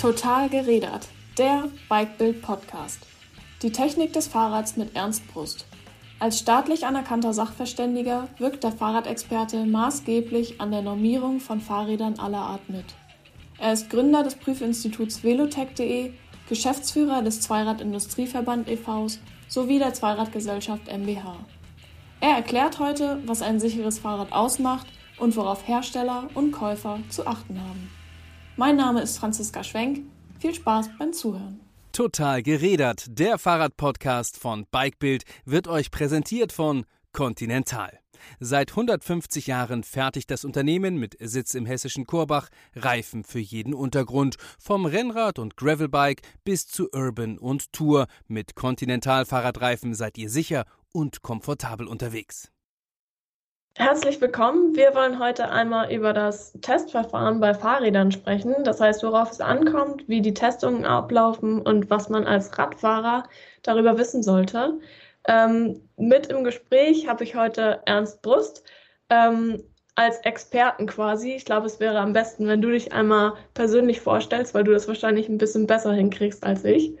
Total gerädert, der Bikebild Podcast. Die Technik des Fahrrads mit Ernst Brust. Als staatlich anerkannter Sachverständiger wirkt der Fahrradexperte maßgeblich an der Normierung von Fahrrädern aller Art mit. Er ist Gründer des Prüfinstituts velotech.de, Geschäftsführer des Zweirad-Industrieverband e.V. sowie der Zweiradgesellschaft MBH. Er erklärt heute, was ein sicheres Fahrrad ausmacht und worauf Hersteller und Käufer zu achten haben. Mein Name ist Franziska Schwenk. Viel Spaß beim Zuhören. Total gerädert. Der Fahrradpodcast von Bikebild wird euch präsentiert von Continental. Seit 150 Jahren fertigt das Unternehmen mit Sitz im hessischen Korbach Reifen für jeden Untergrund, vom Rennrad und Gravelbike bis zu Urban und Tour. Mit Continental Fahrradreifen seid ihr sicher und komfortabel unterwegs. Herzlich willkommen. Wir wollen heute einmal über das Testverfahren bei Fahrrädern sprechen. Das heißt, worauf es ankommt, wie die Testungen ablaufen und was man als Radfahrer darüber wissen sollte. Ähm, mit im Gespräch habe ich heute Ernst Brust ähm, als Experten quasi. Ich glaube, es wäre am besten, wenn du dich einmal persönlich vorstellst, weil du das wahrscheinlich ein bisschen besser hinkriegst als ich.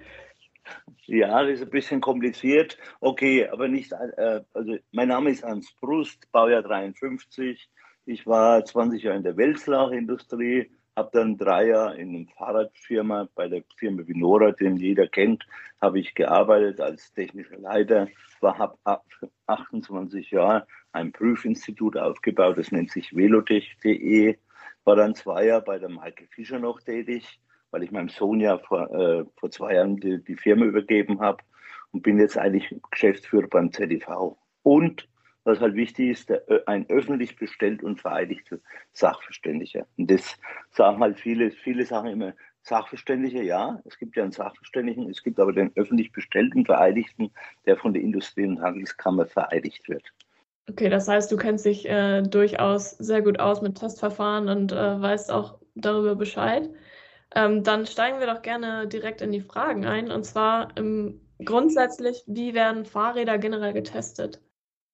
Ja, das ist ein bisschen kompliziert. Okay, aber nicht, äh, also mein Name ist Hans Brust, Baujahr 53. Ich war 20 Jahre in der Wälzlach-Industrie, habe dann drei Jahre in einer Fahrradfirma bei der Firma Vinora, den jeder kennt, habe ich gearbeitet als technischer Leiter, war habe 28 Jahre ein Prüfinstitut aufgebaut, das nennt sich velotech.de, war dann zwei Jahre bei der Michael Fischer noch tätig weil ich meinem Sohn ja vor, äh, vor zwei Jahren die, die Firma übergeben habe und bin jetzt eigentlich Geschäftsführer beim ZDV. Und was halt wichtig ist, der, ein öffentlich bestellt und vereidigter Sachverständiger. Und das sagen halt viele, viele sagen immer, Sachverständiger, ja, es gibt ja einen Sachverständigen, es gibt aber den öffentlich bestellten Vereidigten, der von der Industrie- und Handelskammer vereidigt wird. Okay, das heißt, du kennst dich äh, durchaus sehr gut aus mit Testverfahren und äh, weißt auch darüber Bescheid. Ähm, dann steigen wir doch gerne direkt in die Fragen ein. Und zwar ähm, grundsätzlich, wie werden Fahrräder generell getestet?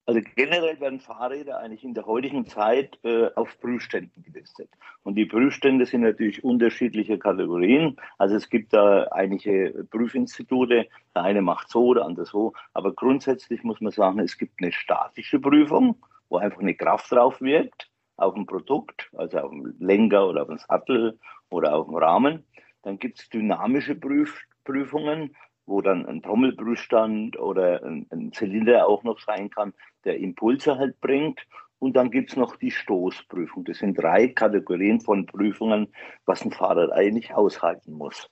Also generell werden Fahrräder eigentlich in der heutigen Zeit äh, auf Prüfständen getestet. Und die Prüfstände sind natürlich unterschiedliche Kategorien. Also es gibt da einige Prüfinstitute, der eine macht so, der andere so. Aber grundsätzlich muss man sagen, es gibt eine statische Prüfung, wo einfach eine Kraft drauf wirkt auf ein Produkt, also auf den Lenker oder auf den Sattel oder auf dem Rahmen. Dann gibt es dynamische Prüf Prüfungen, wo dann ein Trommelprüfstand oder ein, ein, Zylinder auch noch sein kann, der Impulse halt bringt. Und dann gibt es noch die Stoßprüfung. Das sind drei Kategorien von Prüfungen, was ein Fahrer eigentlich aushalten muss.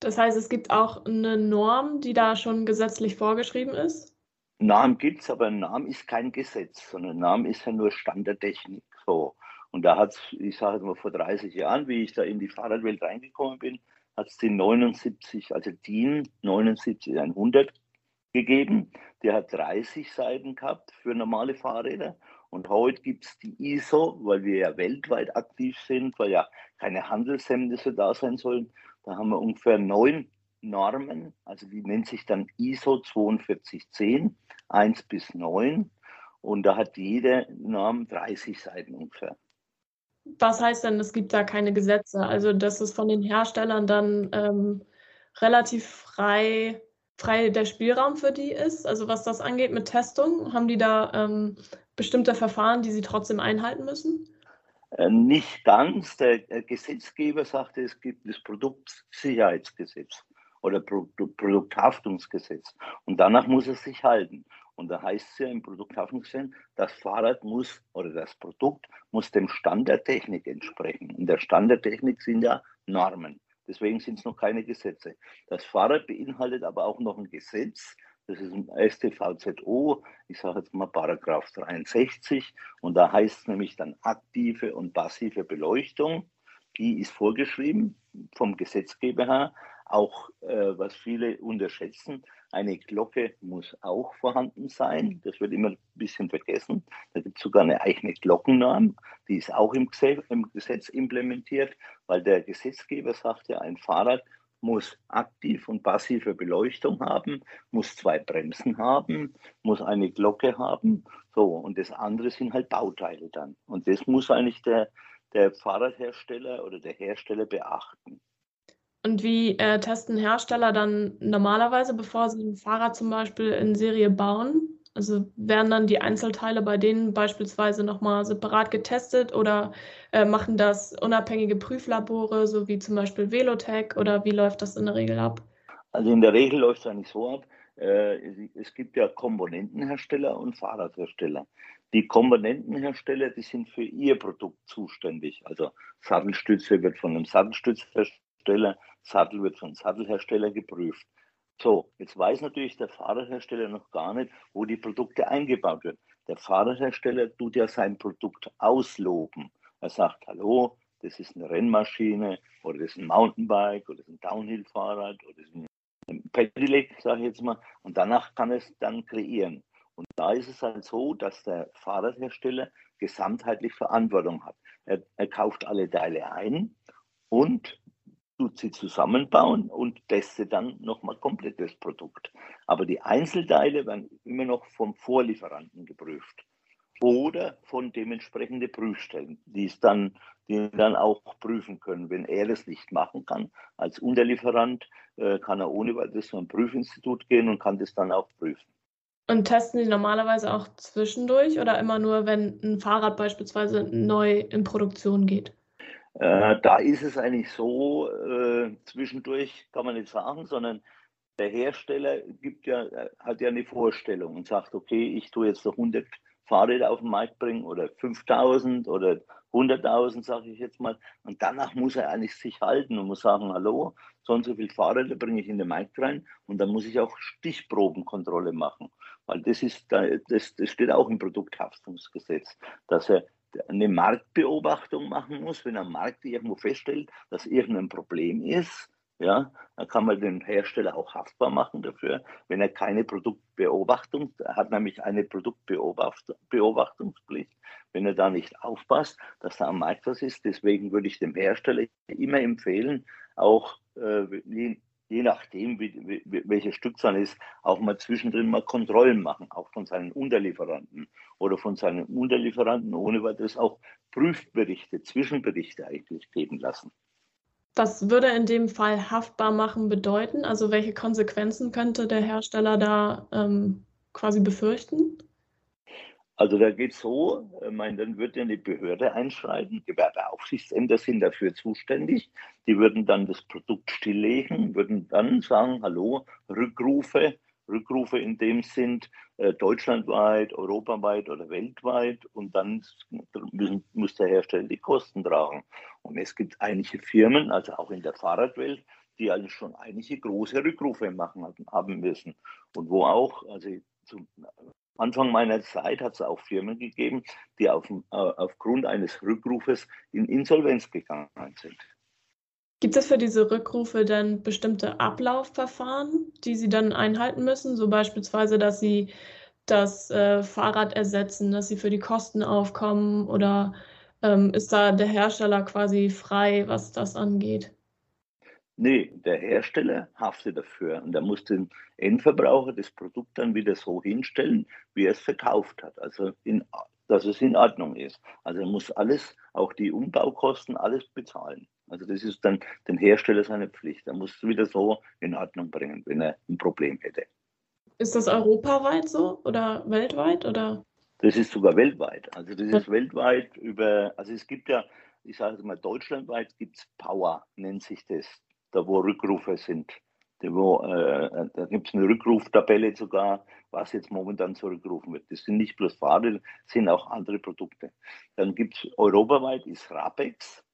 Das heißt, es gibt auch eine Norm, die da schon gesetzlich vorgeschrieben ist? Norm gibt es, aber ein Norm ist kein Gesetz, sondern ein Norm ist ja nur Stand der Technik. So. Und da hat es, ich sage jetzt mal vor 30 Jahren, wie ich da in die Fahrradwelt reingekommen bin, hat es den 79, also DIN 79100 gegeben. Der hat 30 Seiten gehabt für normale Fahrräder. Und heute gibt es die ISO, weil wir ja weltweit aktiv sind, weil ja keine Handelshemmnisse da sein sollen. Da haben wir ungefähr neun Normen, also die nennt sich dann ISO 4210, 1 bis 9. Und da hat jede Norm 30 Seiten ungefähr. Was heißt denn, es gibt da keine Gesetze? Also, dass es von den Herstellern dann ähm, relativ frei, frei der Spielraum für die ist? Also, was das angeht mit Testung, haben die da ähm, bestimmte Verfahren, die sie trotzdem einhalten müssen? Äh, nicht ganz. Der Gesetzgeber sagte, es gibt das Produktsicherheitsgesetz oder Produkthaftungsgesetz. Und danach muss es sich halten. Und da heißt es ja im Produkthaftungsgesetz, das Fahrrad muss oder das Produkt muss dem Stand der Technik entsprechen. Und der Stand der Technik sind ja Normen. Deswegen sind es noch keine Gesetze. Das Fahrrad beinhaltet aber auch noch ein Gesetz, das ist ein StVZO, ich sage jetzt mal Paragraph 63, und da heißt es nämlich dann aktive und passive Beleuchtung. Die ist vorgeschrieben vom Gesetzgeber her. Auch äh, was viele unterschätzen, eine Glocke muss auch vorhanden sein. Das wird immer ein bisschen vergessen. Da gibt es sogar eine eigene Glockennorm, die ist auch im Gesetz, im Gesetz implementiert, weil der Gesetzgeber sagt ja, ein Fahrrad muss aktiv und passive Beleuchtung haben, muss zwei Bremsen haben, muss eine Glocke haben. So, und das andere sind halt Bauteile dann. Und das muss eigentlich der, der Fahrradhersteller oder der Hersteller beachten. Und wie äh, testen Hersteller dann normalerweise, bevor sie ein Fahrrad zum Beispiel in Serie bauen? Also werden dann die Einzelteile bei denen beispielsweise nochmal separat getestet oder äh, machen das unabhängige Prüflabore, so wie zum Beispiel Velotech oder wie läuft das in der Regel ab? Also in der Regel läuft es eigentlich so ab, äh, es gibt ja Komponentenhersteller und Fahrradhersteller. Die Komponentenhersteller, die sind für ihr Produkt zuständig. Also Sattelstütze wird von einem Sattelstützhersteller, Sattel wird von Sattelhersteller geprüft. So, jetzt weiß natürlich der Fahrradhersteller noch gar nicht, wo die Produkte eingebaut werden. Der Fahrradhersteller tut ja sein Produkt ausloben. Er sagt, hallo, das ist eine Rennmaschine oder das ist ein Mountainbike oder das ist ein Downhill-Fahrrad oder das ist ein Pedelec, sage ich jetzt mal. Und danach kann es dann kreieren. Und da ist es halt so, dass der Fahrradhersteller gesamtheitlich Verantwortung hat. Er, er kauft alle Teile ein und tut sie zusammenbauen und testet dann nochmal komplett das Produkt. Aber die Einzelteile werden immer noch vom Vorlieferanten geprüft oder von dementsprechenden Prüfstellen, die es dann, die dann auch prüfen können. Wenn er das nicht machen kann, als Unterlieferant, äh, kann er ohne weiteres zu einem Prüfinstitut gehen und kann das dann auch prüfen. Und testen die normalerweise auch zwischendurch oder immer nur, wenn ein Fahrrad beispielsweise neu in Produktion geht? Äh, da ist es eigentlich so, äh, zwischendurch kann man nicht sagen, sondern der Hersteller gibt ja, äh, hat ja eine Vorstellung und sagt, okay, ich tue jetzt noch 100 Fahrräder auf den Markt bringen oder 5000 oder 100.000, sage ich jetzt mal. Und danach muss er eigentlich sich halten und muss sagen, hallo, so und so viele Fahrräder bringe ich in den Markt rein und dann muss ich auch Stichprobenkontrolle machen. Weil das ist, das, das steht auch im Produkthaftungsgesetz, dass er eine Marktbeobachtung machen muss, wenn am Markt irgendwo feststellt, dass irgendein Problem ist, ja, dann kann man den Hersteller auch haftbar machen dafür, wenn er keine Produktbeobachtung, hat nämlich eine Produktbeobachtungspflicht, wenn er da nicht aufpasst, dass da am Markt was ist. Deswegen würde ich dem Hersteller immer empfehlen, auch äh, je nachdem, wie, wie, welche Stückzahl ist, auch mal zwischendrin mal Kontrollen machen, auch von seinen Unterlieferanten oder von seinen Unterlieferanten, ohne weiteres auch Prüfberichte, Zwischenberichte eigentlich geben lassen. Was würde in dem Fall haftbar machen bedeuten? Also welche Konsequenzen könnte der Hersteller da ähm, quasi befürchten? Also da geht es so, ich meine, dann würde eine Behörde einschreiten, Gewerbeaufsichtsämter sind dafür zuständig, die würden dann das Produkt stilllegen, würden dann sagen, hallo, Rückrufe, Rückrufe in dem sind äh, deutschlandweit, europaweit oder weltweit und dann müssen, muss der Hersteller die Kosten tragen. Und es gibt einige Firmen, also auch in der Fahrradwelt, die eigentlich schon einige große Rückrufe machen haben müssen und wo auch, also zum, Anfang meiner Zeit hat es auch Firmen gegeben, die auf, äh, aufgrund eines Rückrufes in Insolvenz gegangen sind. Gibt es für diese Rückrufe dann bestimmte Ablaufverfahren, die Sie dann einhalten müssen? So beispielsweise, dass Sie das äh, Fahrrad ersetzen, dass Sie für die Kosten aufkommen oder ähm, ist da der Hersteller quasi frei, was das angeht? Nee, der Hersteller haftet dafür und er muss den Endverbraucher das Produkt dann wieder so hinstellen, wie er es verkauft hat. Also in, dass es in Ordnung ist. Also er muss alles, auch die Umbaukosten, alles bezahlen. Also das ist dann den Hersteller seine Pflicht. Er muss es wieder so in Ordnung bringen, wenn er ein Problem hätte. Ist das europaweit so oder weltweit oder? Das ist sogar weltweit. Also das ist weltweit über, also es gibt ja, ich sage mal, deutschlandweit gibt es Power, nennt sich das da wo Rückrufe sind. Wo, äh, da gibt es eine Rückruftabelle sogar, was jetzt momentan zurückgerufen wird. Das sind nicht bloß Fahrräder, das sind auch andere Produkte. Dann gibt es europaweit ist Rapex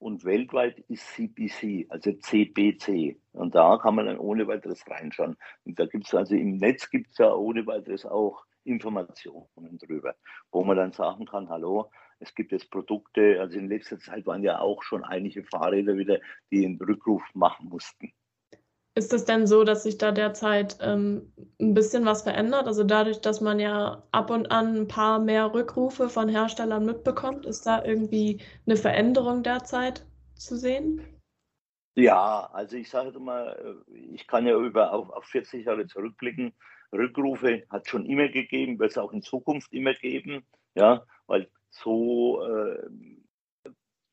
und weltweit ist CPC, also CBC. Und da kann man dann ohne weiteres reinschauen. Und da gibt es also im Netz gibt es ja ohne weiteres auch Informationen drüber, wo man dann sagen kann, hallo, es gibt jetzt Produkte, also in letzter Zeit waren ja auch schon einige Fahrräder wieder, die einen Rückruf machen mussten. Ist es denn so, dass sich da derzeit ähm, ein bisschen was verändert? Also dadurch, dass man ja ab und an ein paar mehr Rückrufe von Herstellern mitbekommt, ist da irgendwie eine Veränderung derzeit zu sehen? Ja, also ich sage mal, ich kann ja über auf, auf 40 Jahre zurückblicken. Rückrufe hat schon immer gegeben, wird es auch in Zukunft immer geben, ja, weil so äh,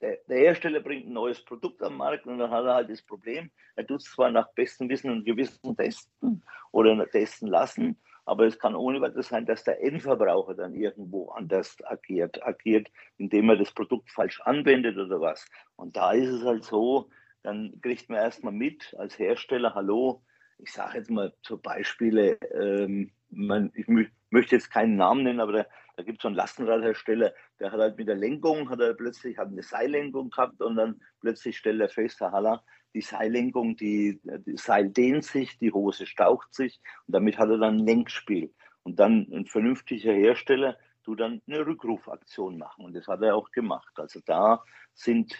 der, der, Hersteller bringt ein neues Produkt am Markt und dann hat er halt das Problem, er tut es zwar nach bestem Wissen und Gewissen testen oder testen lassen, aber es kann ohne weiteres sein, dass der Endverbraucher dann irgendwo anders agiert, agiert, indem er das Produkt falsch anwendet oder was. Und da ist es halt so, dann kriegt man erstmal mit als Hersteller, hallo, ich sage jetzt mal zum Beispiele, ähm, man, ich möchte jetzt keinen Namen nennen, aber da, da gibt es so einen Lastenradhersteller, der hat halt mit der Lenkung, hat er plötzlich hat eine Seillenkung gehabt und dann plötzlich stellt er fest, Halla, die Seillenkung, die, die Seil dehnt sich, die Hose staucht sich und damit hat er dann ein Lenkspiel. Und dann ein vernünftiger Hersteller tut dann eine Rückrufaktion machen und das hat er auch gemacht. Also da sind,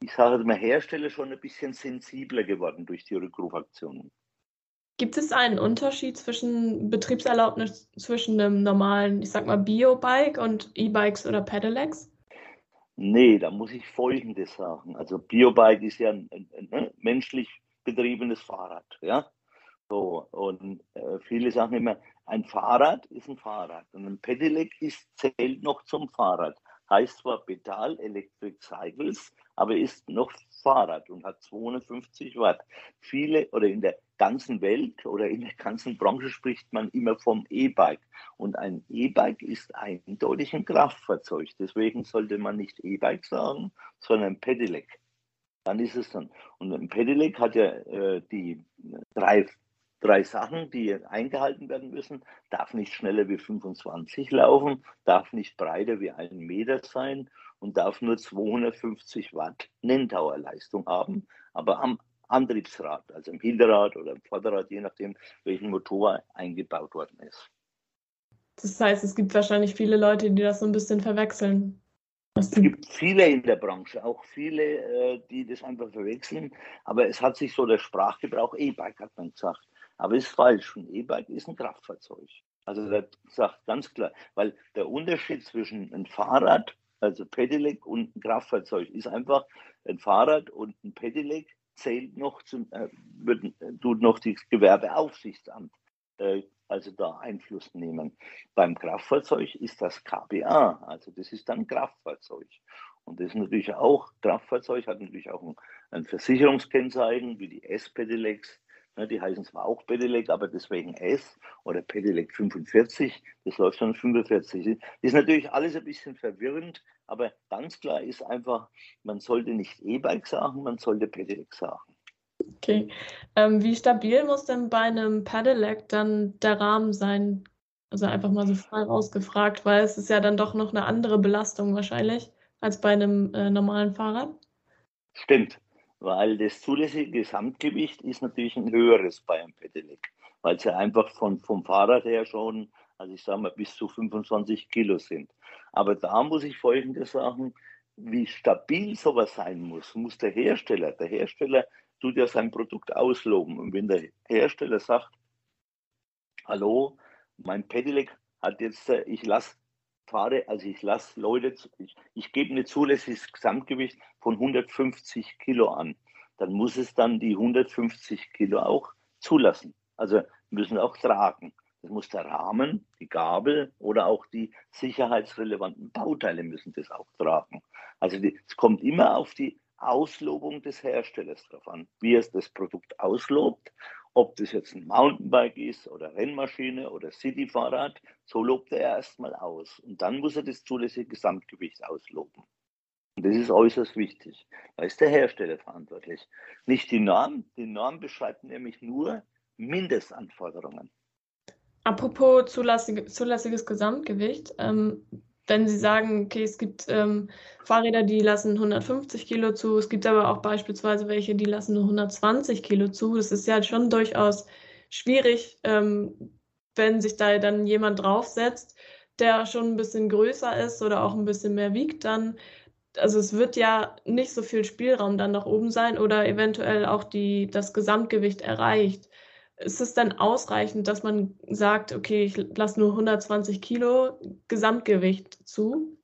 ich sage mal, Hersteller schon ein bisschen sensibler geworden durch die Rückrufaktionen. Gibt es einen Unterschied zwischen Betriebserlaubnis zwischen einem normalen, ich sag mal, Biobike und E-Bikes oder Pedelecs? Nee, da muss ich Folgendes sagen. Also Biobike ist ja ein, ein, ein ne, menschlich betriebenes Fahrrad, ja. So, und äh, viele sagen immer, ein Fahrrad ist ein Fahrrad und ein Pedelec ist, zählt noch zum Fahrrad. Heißt zwar Pedal Electric Cycles, aber ist noch Fahrrad und hat 250 Watt. Viele oder in der ganzen Welt oder in der ganzen Branche spricht man immer vom E-Bike. Und ein E-Bike ist eindeutig ein Kraftfahrzeug. Deswegen sollte man nicht E-Bike sagen, sondern Pedelec. Dann ist es dann. Und ein Pedelec hat ja äh, die drei, drei Sachen, die eingehalten werden müssen. Darf nicht schneller wie 25 laufen, darf nicht breiter wie ein Meter sein und darf nur 250 Watt Nenndauerleistung haben. Aber am Antriebsrad, also im Hinterrad oder im Vorderrad, je nachdem, welchen Motor eingebaut worden ist. Das heißt, es gibt wahrscheinlich viele Leute, die das so ein bisschen verwechseln. Es gibt viele in der Branche, auch viele, äh, die das einfach verwechseln. Aber es hat sich so der Sprachgebrauch E-Bike, hat man gesagt. Aber ist falsch. Ein E-Bike ist ein Kraftfahrzeug. Also das sagt ganz klar, weil der Unterschied zwischen einem Fahrrad, also Pedelec und ein Kraftfahrzeug ist einfach ein Fahrrad und ein Pedelec zählt noch zum, äh, wird, tut noch das Gewerbeaufsichtsamt äh, also da Einfluss nehmen. Beim Kraftfahrzeug ist das KBA, also das ist dann Kraftfahrzeug. Und das ist natürlich auch, Kraftfahrzeug hat natürlich auch ein, ein Versicherungskennzeichen wie die S-Pedelecs, die heißen zwar auch Pedelec, aber deswegen S oder Pedelec 45, das läuft dann 45. Ist natürlich alles ein bisschen verwirrend, aber ganz klar ist einfach, man sollte nicht E-Bike sagen, man sollte Pedelec sagen. Okay. Ähm, wie stabil muss denn bei einem Pedelec dann der Rahmen sein? Also einfach mal so frei rausgefragt, weil es ist ja dann doch noch eine andere Belastung wahrscheinlich als bei einem äh, normalen Fahrrad. Stimmt weil das zulässige Gesamtgewicht ist natürlich ein höheres bei einem Pedelec, weil es ja einfach von, vom Fahrrad her schon, also ich sage mal, bis zu 25 Kilo sind. Aber da muss ich Folgendes sagen, wie stabil sowas sein muss, muss der Hersteller, der Hersteller tut ja sein Produkt ausloben. Und wenn der Hersteller sagt, hallo, mein Pedelec hat jetzt, äh, ich lasse fahre, also ich lasse Leute, ich, ich gebe ein zulässiges Gesamtgewicht von 150 Kilo an. Dann muss es dann die 150 Kilo auch zulassen. Also müssen auch tragen. Das muss der Rahmen, die Gabel oder auch die sicherheitsrelevanten Bauteile müssen das auch tragen. Also es kommt immer auf die Auslobung des Herstellers drauf an, wie es das Produkt auslobt ob das jetzt ein Mountainbike ist oder Rennmaschine oder Cityfahrrad, so lobt er erstmal aus. Und dann muss er das zulässige Gesamtgewicht ausloben. Und das ist äußerst wichtig. Da ist der Hersteller verantwortlich. Nicht die Norm. Die Norm beschreibt nämlich nur Mindestanforderungen. Apropos zulässig, zulässiges Gesamtgewicht. Ähm, wenn Sie sagen, okay, es gibt ähm, Fahrräder, die lassen 150 Kilo zu, es gibt aber auch beispielsweise welche, die lassen nur 120 Kilo zu. Das ist ja schon durchaus schwierig, ähm, wenn sich da dann jemand draufsetzt, der schon ein bisschen größer ist oder auch ein bisschen mehr wiegt, dann, also es wird ja nicht so viel Spielraum dann nach oben sein oder eventuell auch die, das Gesamtgewicht erreicht ist es dann ausreichend, dass man sagt, okay, ich lasse nur 120 Kilo Gesamtgewicht zu?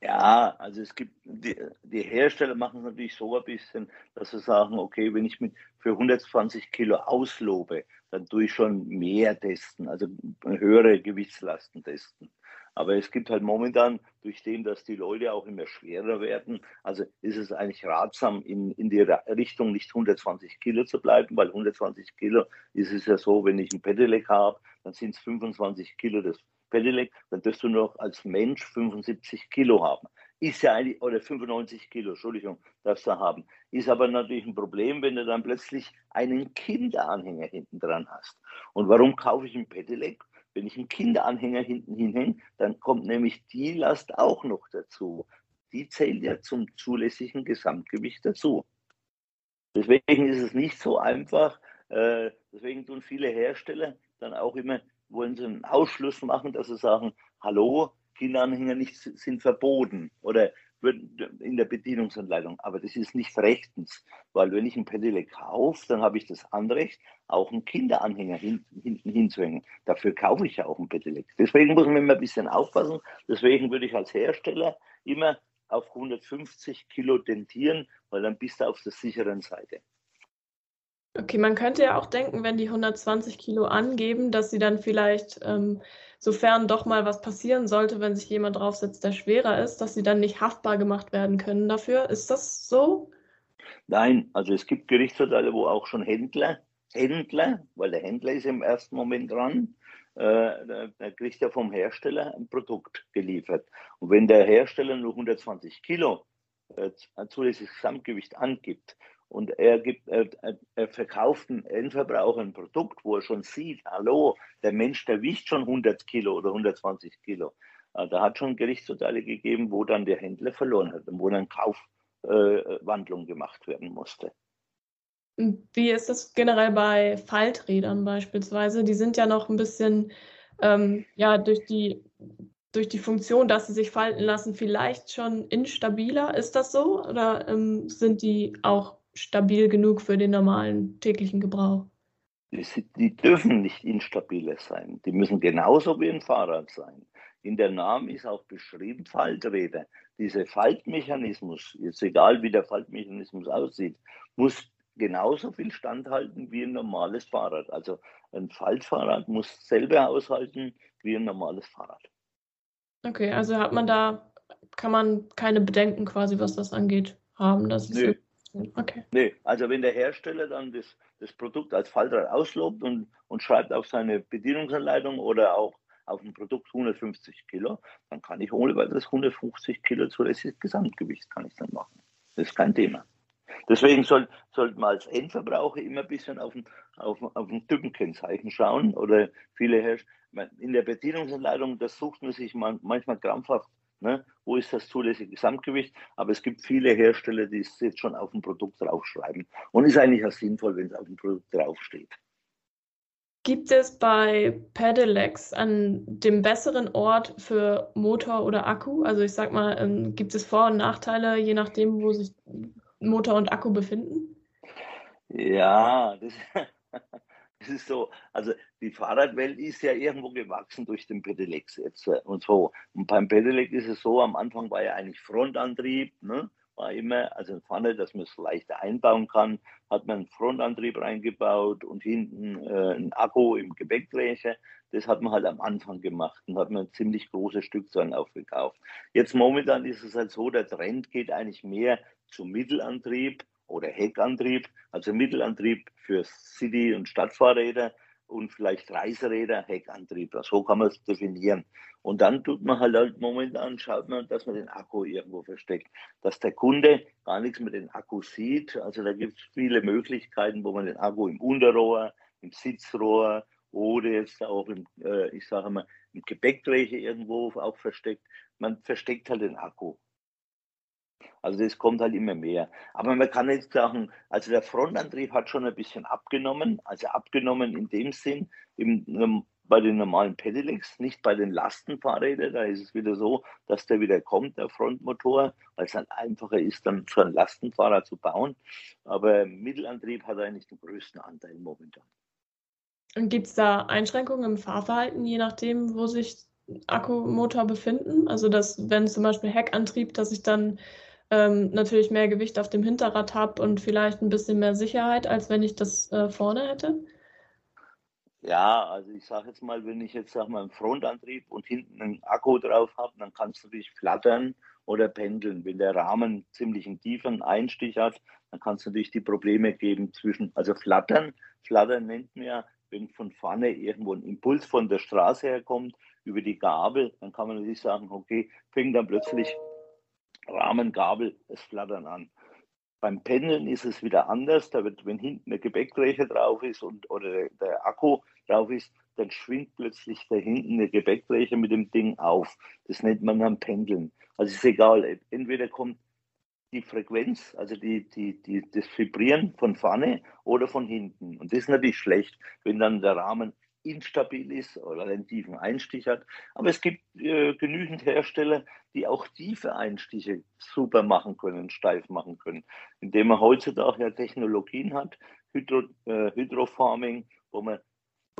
Ja, also es gibt, die, die Hersteller machen es natürlich so ein bisschen, dass sie sagen, okay, wenn ich mit für 120 Kilo auslobe, dann tue ich schon mehr testen, also höhere Gewichtslasten testen. Aber es gibt halt momentan, durch dem, dass die Leute auch immer schwerer werden, also ist es eigentlich ratsam, in, in die Richtung nicht 120 Kilo zu bleiben, weil 120 Kilo ist es ja so, wenn ich ein Pedelec habe, dann sind es 25 Kilo das Pedelec, dann wirst du noch als Mensch 75 Kilo haben. Ist ja eigentlich, oder 95 Kilo, Entschuldigung, darfst du haben. Ist aber natürlich ein Problem, wenn du dann plötzlich einen Kinderanhänger hinten dran hast. Und warum kaufe ich ein Pedelec? Wenn ich einen Kinderanhänger hinten hinhänge, dann kommt nämlich die Last auch noch dazu. Die zählt ja zum zulässigen Gesamtgewicht dazu. Deswegen ist es nicht so einfach. Äh, deswegen tun viele Hersteller dann auch immer, wollen sie einen Ausschluss machen, dass sie sagen, hallo, Kinderanhänger nicht, sind verboten oder in der Bedienungsanleitung. Aber das ist nicht rechtens, weil wenn ich ein Pedelec kaufe, dann habe ich das Anrecht, auch einen Kinderanhänger hinten, hinten hinzuhängen. Dafür kaufe ich ja auch ein Pedelec. Deswegen muss man immer ein bisschen aufpassen. Deswegen würde ich als Hersteller immer auf 150 Kilo dentieren, weil dann bist du auf der sicheren Seite. Okay, man könnte ja auch denken, wenn die 120 Kilo angeben, dass sie dann vielleicht, ähm, sofern doch mal was passieren sollte, wenn sich jemand draufsetzt, der schwerer ist, dass sie dann nicht haftbar gemacht werden können dafür. Ist das so? Nein, also es gibt Gerichtsurteile, wo auch schon Händler, Händler, weil der Händler ist im ersten Moment dran, äh, da kriegt er vom Hersteller ein Produkt geliefert. Und wenn der Hersteller nur 120 Kilo äh, zulässiges Gesamtgewicht angibt, und er, gibt, er, er verkauft einen Endverbraucher ein Produkt, wo er schon sieht, hallo, der Mensch, der wiegt schon 100 Kilo oder 120 Kilo. Äh, da hat schon Gerichtsurteile gegeben, wo dann der Händler verloren hat und wo dann Kaufwandlung äh, gemacht werden musste. Wie ist das generell bei Falträdern beispielsweise? Die sind ja noch ein bisschen ähm, ja, durch, die, durch die Funktion, dass sie sich falten lassen, vielleicht schon instabiler. Ist das so? Oder ähm, sind die auch stabil genug für den normalen täglichen Gebrauch? Die, dürfen nicht instabiler sein. Die müssen genauso wie ein Fahrrad sein. In der Namen ist auch beschrieben Falträder. Dieser Faltmechanismus, jetzt egal wie der Faltmechanismus aussieht, muss genauso viel standhalten wie ein normales Fahrrad. Also ein Faltfahrrad muss selber aushalten wie ein normales Fahrrad. Okay, also hat man da, kann man keine Bedenken quasi, was das angeht, haben. Das Nö, Okay. Nee, also wenn der Hersteller dann das, das Produkt als Faltrad auslobt und, und schreibt auf seine Bedienungsanleitung oder auch auf ein Produkt 150 Kilo, dann kann ich ohne weiteres 150 Kilo zulässiges Gesamtgewicht kann ich dann machen. Das ist kein Thema. Deswegen soll, sollte man als Endverbraucher immer ein bisschen auf ein, auf, auf ein Typenkennzeichen schauen oder viele Hersteller. In der Bedienungsanleitung, das sucht man sich manchmal krampfhaft Ne? Wo ist das zulässige Gesamtgewicht? Aber es gibt viele Hersteller, die es jetzt schon auf dem Produkt draufschreiben. Und ist eigentlich auch sinnvoll, wenn es auf dem Produkt draufsteht. Gibt es bei Pedelecs an dem besseren Ort für Motor oder Akku? Also ich sag mal, ähm, gibt es Vor- und Nachteile, je nachdem, wo sich Motor und Akku befinden? Ja, das, es ist so, also die Fahrradwelt ist ja irgendwo gewachsen durch den Pedelec jetzt äh, und so. Und beim Pedelec ist es so, am Anfang war ja eigentlich Frontantrieb, ne? war immer, also vorne, dass man es leichter einbauen kann, hat man einen Frontantrieb reingebaut und hinten äh, einen Akku im Gepäckträger. Das hat man halt am Anfang gemacht und hat man ziemlich große Stückzahlen aufgekauft. Jetzt momentan ist es halt so, der Trend geht eigentlich mehr zum Mittelantrieb oder Heckantrieb, also Mittelantrieb für City- und Stadtfahrräder und vielleicht Reiseräder, Heckantrieb. So kann man es definieren. Und dann tut man halt, halt momentan, schaut man, dass man den Akku irgendwo versteckt, dass der Kunde gar nichts mit dem Akku sieht. Also da gibt es viele Möglichkeiten, wo man den Akku im Unterrohr, im Sitzrohr oder jetzt auch im, äh, ich sage mal, im Gepäckträger irgendwo auch versteckt. Man versteckt halt den Akku. Also das kommt halt immer mehr. Aber man kann jetzt sagen, also der Frontantrieb hat schon ein bisschen abgenommen, also abgenommen in dem Sinn, im, bei den normalen Pedelecs, nicht bei den Lastenfahrrädern. Da ist es wieder so, dass der wieder kommt, der Frontmotor, weil es dann einfacher ist, dann so ein Lastenfahrrad zu bauen. Aber Mittelantrieb hat eigentlich den größten Anteil momentan. Und gibt es da Einschränkungen im Fahrverhalten, je nachdem, wo sich Akkumotor befinden? Also dass, wenn zum Beispiel Heckantrieb, dass ich dann ähm, natürlich mehr Gewicht auf dem Hinterrad habe und vielleicht ein bisschen mehr Sicherheit, als wenn ich das äh, vorne hätte? Ja, also ich sage jetzt mal, wenn ich jetzt sag mal einen Frontantrieb und hinten einen Akku drauf habe, dann kannst du natürlich flattern oder pendeln. Wenn der Rahmen ziemlich einen tiefen Einstich hat, dann kann es natürlich die Probleme geben zwischen, also flattern. Flattern nennt man ja, wenn von vorne irgendwo ein Impuls von der Straße herkommt, über die Gabel, dann kann man natürlich sagen, okay, fängt dann plötzlich Rahmen, Gabel, es flattern an. Beim Pendeln ist es wieder anders. Da wird, wenn hinten der Gepäckträger drauf ist und, oder der Akku drauf ist, dann schwingt plötzlich da hinten der Gepäckträger mit dem Ding auf. Das nennt man dann Pendeln. Also ist egal. Entweder kommt die Frequenz, also die, die, die, das Vibrieren von vorne oder von hinten. Und das ist natürlich schlecht, wenn dann der Rahmen instabil ist oder einen tiefen Einstich hat. Aber es gibt äh, genügend Hersteller, die auch tiefe Einstiche super machen können, steif machen können, indem man heutzutage ja Technologien hat, Hydro, äh, Hydrofarming, wo man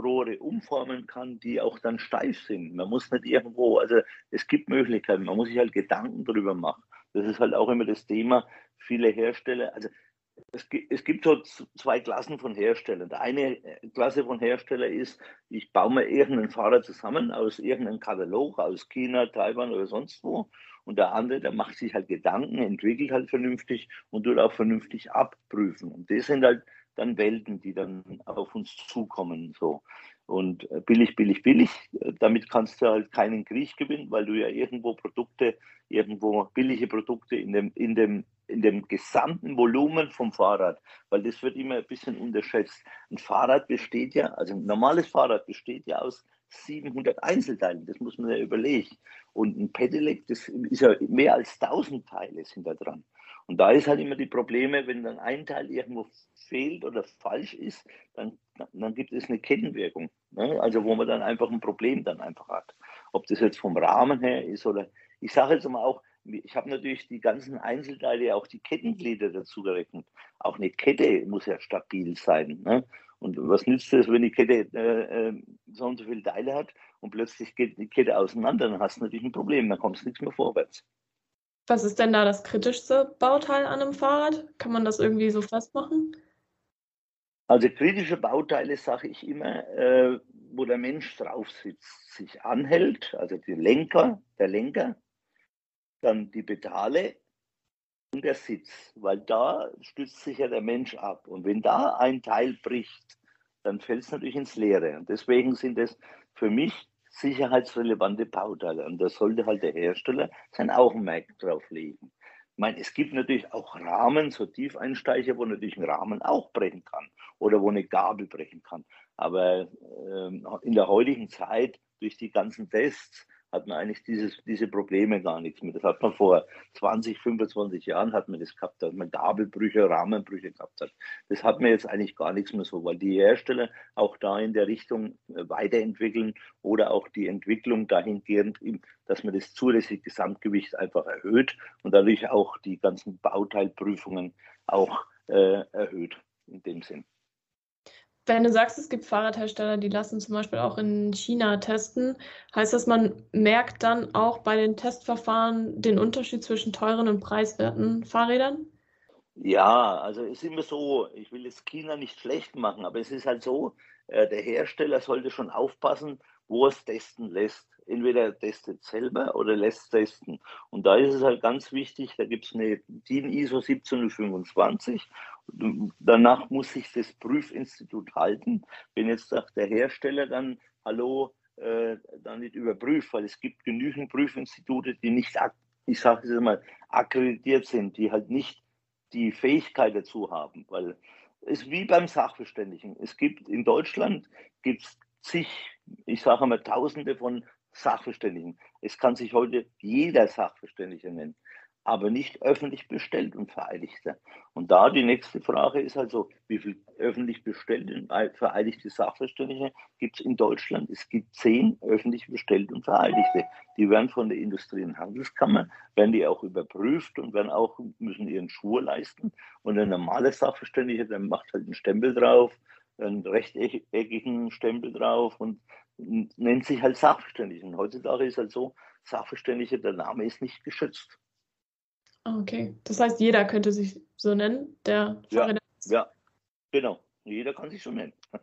Rohre umformen kann, die auch dann steif sind. Man muss nicht irgendwo, also es gibt Möglichkeiten, man muss sich halt Gedanken darüber machen. Das ist halt auch immer das Thema. Viele Hersteller, also es, es gibt so zwei Klassen von Herstellern. Der eine äh, Klasse von Hersteller ist, ich baue mir irgendein Fahrrad zusammen aus irgendeinem Katalog, aus China, Taiwan oder sonst wo. Und der andere, der macht sich halt Gedanken, entwickelt halt vernünftig und tut auch vernünftig abprüfen. Und das sind halt dann Welten, die dann auf uns zukommen. So. Und äh, billig, billig, billig, äh, damit kannst du halt keinen Krieg gewinnen, weil du ja irgendwo Produkte, irgendwo billige Produkte in dem, in dem in dem gesamten Volumen vom Fahrrad, weil das wird immer ein bisschen unterschätzt. Ein Fahrrad besteht ja, also ein normales Fahrrad besteht ja aus 700 Einzelteilen, das muss man ja überlegen. Und ein Pedelec, das ist ja mehr als 1000 Teile sind da dran. Und da ist halt immer die Probleme, wenn dann ein Teil irgendwo fehlt oder falsch ist, dann, dann gibt es eine Kettenwirkung. Ne? Also wo man dann einfach ein Problem dann einfach hat. Ob das jetzt vom Rahmen her ist oder ich sage jetzt mal auch, ich habe natürlich die ganzen Einzelteile, auch die Kettenglieder dazu gerechnet. Auch eine Kette muss ja stabil sein. Ne? Und was nützt es, wenn die Kette äh, äh, so und so viele Teile hat und plötzlich geht die Kette auseinander, dann hast du natürlich ein Problem, dann kommst du nichts mehr vorwärts. Was ist denn da das kritischste Bauteil an einem Fahrrad? Kann man das irgendwie so festmachen? Also kritische Bauteile sage ich immer, äh, wo der Mensch drauf sitzt, sich anhält, also die Lenker, der Lenker, dann die Pedale und der Sitz, weil da stützt sich ja der Mensch ab. Und wenn da ein Teil bricht, dann fällt es natürlich ins Leere. Und deswegen sind es für mich sicherheitsrelevante Bauteile. Und da sollte halt der Hersteller sein Augenmerk drauf legen. Ich meine, es gibt natürlich auch Rahmen, so Tiefeinsteiger, wo natürlich ein Rahmen auch brechen kann oder wo eine Gabel brechen kann. Aber äh, in der heutigen Zeit, durch die ganzen Tests, hat man eigentlich dieses, diese Probleme gar nichts mehr. Das hat man vor 20, 25 Jahren hat man das gehabt, dass man Gabelbrüche, Rahmenbrüche gehabt hat. Das hat man jetzt eigentlich gar nichts mehr so, weil die Hersteller auch da in der Richtung äh, weiterentwickeln oder auch die Entwicklung dahingehend, dass man das zulässige Gesamtgewicht einfach erhöht und dadurch auch die ganzen Bauteilprüfungen auch äh, erhöht in dem Sinn. Wenn du sagst, es gibt Fahrradhersteller, die lassen zum Beispiel auch in China testen, heißt das, man merkt dann auch bei den Testverfahren den Unterschied zwischen teuren und preiswerten Fahrrädern? Ja, also es ist immer so, ich will jetzt China nicht schlecht machen, aber es ist halt so, äh, der Hersteller sollte schon aufpassen, wo er es testen lässt. Entweder er testet selber oder lässt testen. Und da ist es halt ganz wichtig, da gibt es eine DIN ISO 17025. Danach muss sich das Prüfinstitut halten. Wenn jetzt sagt der Hersteller dann, hallo, äh, dann nicht überprüft, weil es gibt genügend Prüfinstitute, die nicht, ich sage es mal, akkreditiert sind, die halt nicht die Fähigkeit dazu haben, weil es ist wie beim Sachverständigen. Es gibt in Deutschland gibt's zig, ich sage mal, Tausende von Sachverständigen. Es kann sich heute jeder Sachverständige nennen, aber nicht öffentlich bestellt und vereidigte. Und da die nächste Frage ist also, wie viel öffentlich bestellte und vereidigte Sachverständige gibt es in Deutschland? Es gibt zehn öffentlich bestellte und vereidigte. Die werden von der Industrie- und Handelskammer, werden die auch überprüft und werden auch, müssen ihren Schwur leisten. Und ein normaler Sachverständiger, der macht halt einen Stempel drauf, einen rechteckigen Stempel drauf und nennt sich halt Sachverständige. Und heutzutage ist halt so, Sachverständige, der Name ist nicht geschützt. Okay, das heißt, jeder könnte sich so nennen, der Fahrräder. Ja, ja, genau. Jeder kann sich so nennen.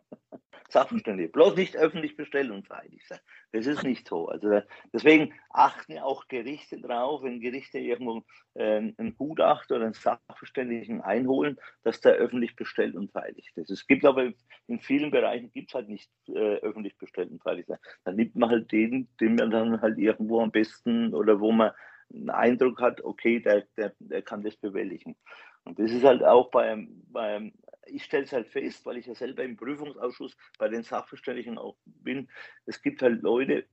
Sachverständige. Bloß nicht öffentlich vereidigt sein. Das ist nicht so. Also deswegen achten auch Gerichte drauf, wenn Gerichte irgendwo äh, einen Gutachter oder einen Sachverständigen einholen, dass der öffentlich bestellt und vereidigt ist. Es gibt aber in vielen Bereichen gibt es halt nicht äh, öffentlich bestellt und vereidigt sein. Dann nimmt man halt den, den man dann halt irgendwo am besten oder wo man einen Eindruck hat, okay, der, der, der kann das bewältigen. Und das ist halt auch beim, beim ich stelle es halt fest, weil ich ja selber im Prüfungsausschuss bei den Sachverständigen auch bin, es gibt halt Leute,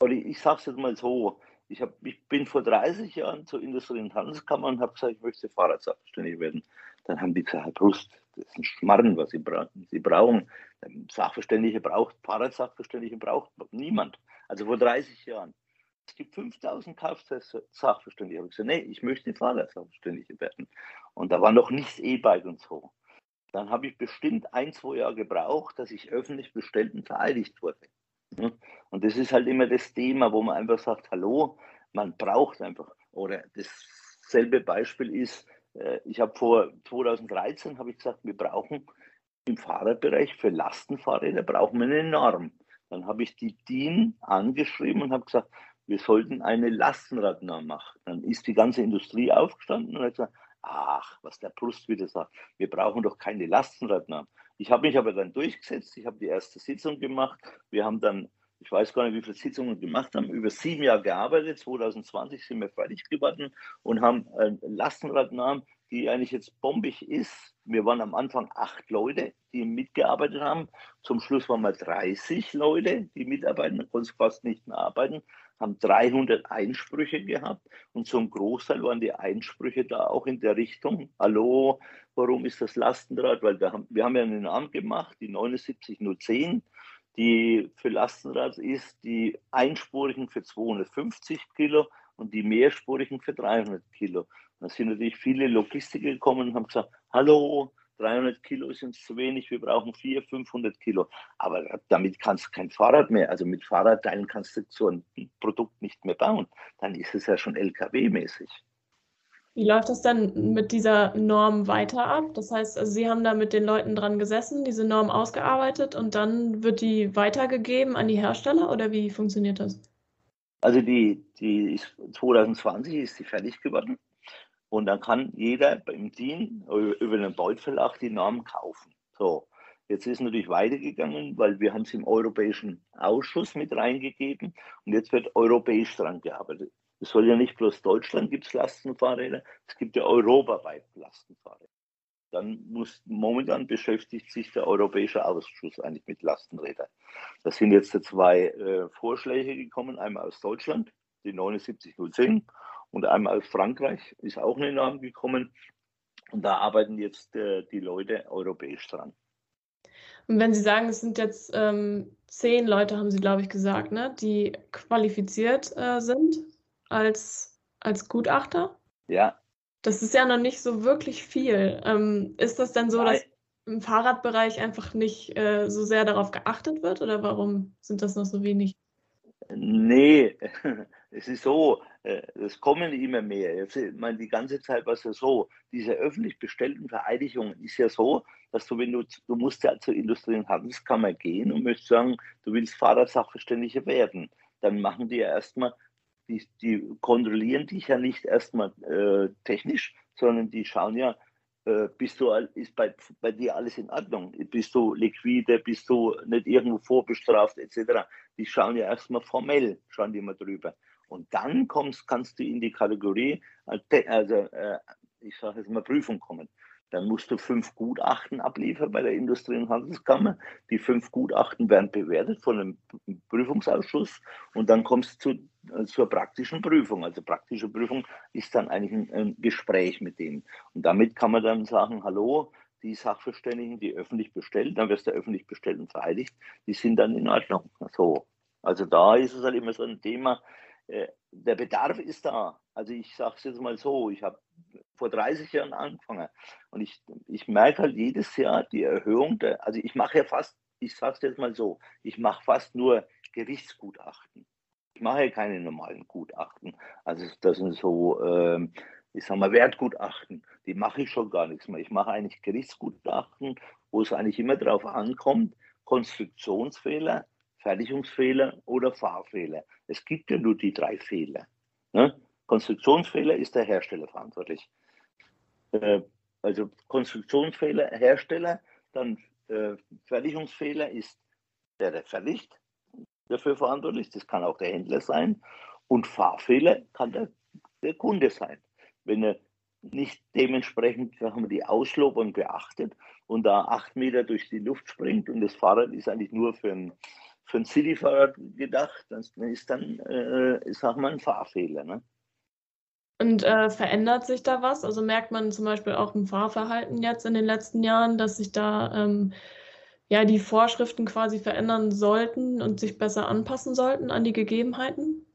oder ich sage es jetzt mal so, ich, hab, ich bin vor 30 Jahren zur Industrie- und Handelskammer und habe gesagt, ich möchte Fahrradsachverständig werden. Dann haben die gesagt, Brust, das ist ein Schmarrn, was Sie, bra Sie brauchen. Sachverständige braucht, Fahrradsachverständige braucht niemand. Also vor 30 Jahren. Es gibt 5000 Kfz-Sachverständige. Ich habe gesagt, nee, ich möchte Fahrradsachverständige werden. Und da war noch nichts E-Bike und so dann habe ich bestimmt ein, zwei Jahre gebraucht, dass ich öffentlich bestellt und vereidigt wurde. Und das ist halt immer das Thema, wo man einfach sagt, hallo, man braucht einfach. Oder dasselbe Beispiel ist, äh, ich habe vor 2013 habe ich gesagt, wir brauchen im Fahrradbereich für Lastenfahrräder brauchen wir eine Norm. Dann habe ich die DIN angeschrieben und habe gesagt, wir sollten eine Lastenradnorm machen. Dann ist die ganze Industrie aufgestanden und hat gesagt, ach, was der Brust wieder sagt, wir brauchen doch keine Lastenradnorm. Ich habe mich aber dann durchgesetzt, ich habe die erste Sitzung gemacht, wir haben dann, ich weiß gar nicht, wie viele Sitzungen gemacht haben, über sieben Jahre gearbeitet, 2020 sind wir fertig geworden und haben eine Lastenradnorm, die eigentlich jetzt bombig ist. Wir waren am Anfang acht Leute, die mitgearbeitet haben. Zum Schluss waren wir 30 Leute, die mitarbeiten, konnten fast nicht mehr arbeiten haben 300 Einsprüche gehabt und zum Großteil waren die Einsprüche da auch in der Richtung, hallo, warum ist das Lastenrad? Weil wir haben, wir haben ja einen Namen gemacht, die 79010, die für Lastenrad ist, die einspurigen für 250 Kilo und die mehrspurigen für 300 Kilo. Da sind natürlich viele Logistiker gekommen und haben gesagt, hallo, 300 Kilo sind zu wenig, wir brauchen 400, 500 Kilo. Aber damit kannst du kein Fahrrad mehr, also mit Fahrradteilen kannst du so ein Produkt nicht mehr bauen. Dann ist es ja schon LKW-mäßig. Wie läuft das dann mit dieser Norm weiter ab? Das heißt, also Sie haben da mit den Leuten dran gesessen, diese Norm ausgearbeitet und dann wird die weitergegeben an die Hersteller oder wie funktioniert das? Also die, die ist, 2020 ist sie fertig geworden. Und dann kann jeder im Team über den Beutverlag die Norm kaufen. So, jetzt ist es natürlich weitergegangen, weil wir haben es im Europäischen Ausschuss mit reingegeben und jetzt wird europäisch dran gearbeitet. Es soll ja nicht bloß Deutschland gibt es Lastenfahrräder, es gibt ja europaweit Lastenfahrräder. Dann muss momentan beschäftigt sich der Europäische Ausschuss eigentlich mit Lastenrädern. Da sind jetzt zwei äh, Vorschläge gekommen, einmal aus Deutschland, die 79010 und einmal aus Frankreich ist auch eine Norm gekommen. Und da arbeiten jetzt äh, die Leute europäisch dran. Und wenn Sie sagen, es sind jetzt ähm, zehn Leute, haben Sie, glaube ich, gesagt, ne, die qualifiziert äh, sind als, als Gutachter? Ja. Das ist ja noch nicht so wirklich viel. Ähm, ist das denn so, Nein. dass im Fahrradbereich einfach nicht äh, so sehr darauf geachtet wird oder warum sind das noch so wenig? Nee, es ist so, äh, es kommen immer mehr. Jetzt, ich meine, die ganze Zeit war es ja so, diese öffentlich bestellten Vereidigungen ist ja so, dass du, wenn du, du musst ja zur Industrie- und Handelskammer gehen und möchtest sagen, du willst Fahrradsachverständiger werden. Dann machen die ja erstmal, die, die kontrollieren dich ja nicht erstmal äh, technisch, sondern die schauen ja, äh, bist du, ist bei, bei dir alles in Ordnung? Bist du liquide? Bist du nicht irgendwo vorbestraft etc.? Die schauen ja erstmal formell, schauen die mal drüber. Und dann kommst, kannst du in die Kategorie, also äh, ich sage jetzt mal Prüfung kommen. Dann musst du fünf Gutachten abliefern bei der Industrie- und Handelskammer. Die fünf Gutachten werden bewertet von einem Prüfungsausschuss und dann kommst du zu, zur praktischen Prüfung. Also praktische Prüfung ist dann eigentlich ein, ein Gespräch mit denen. Und damit kann man dann sagen, hallo, die Sachverständigen, die öffentlich bestellen, dann wirst du öffentlich bestellt und vereidigt, die sind dann in Ordnung. So. Also da ist es halt immer so ein Thema, der Bedarf ist da. Also ich sage es jetzt mal so, ich habe vor 30 Jahren angefangen und ich, ich merke halt jedes Jahr die Erhöhung der, also ich mache ja fast, ich sage es jetzt mal so, ich mache fast nur Gerichtsgutachten. Ich mache ja keine normalen Gutachten. Also das sind so, ähm, ich sage mal, Wertgutachten, die mache ich schon gar nichts mehr. Ich mache eigentlich Gerichtsgutachten, wo es eigentlich immer darauf ankommt, Konstruktionsfehler, Fertigungsfehler oder Fahrfehler. Es gibt ja nur die drei Fehler. Ne? Konstruktionsfehler ist der Hersteller verantwortlich. Äh, also Konstruktionsfehler, Hersteller, dann äh, Fertigungsfehler ist der, der fertigt, dafür verantwortlich. Das kann auch der Händler sein. Und Fahrfehler kann der, der Kunde sein. Wenn er nicht dementsprechend haben wir die Auslobung beachtet und da acht Meter durch die Luft springt und das Fahrrad ist eigentlich nur für ein, für ein City-Fahrrad gedacht, dann ist dann, äh, ich sag mal, ein Fahrfehler. Ne? Und äh, verändert sich da was? Also merkt man zum Beispiel auch im Fahrverhalten jetzt in den letzten Jahren, dass sich da ähm, ja die Vorschriften quasi verändern sollten und sich besser anpassen sollten an die Gegebenheiten?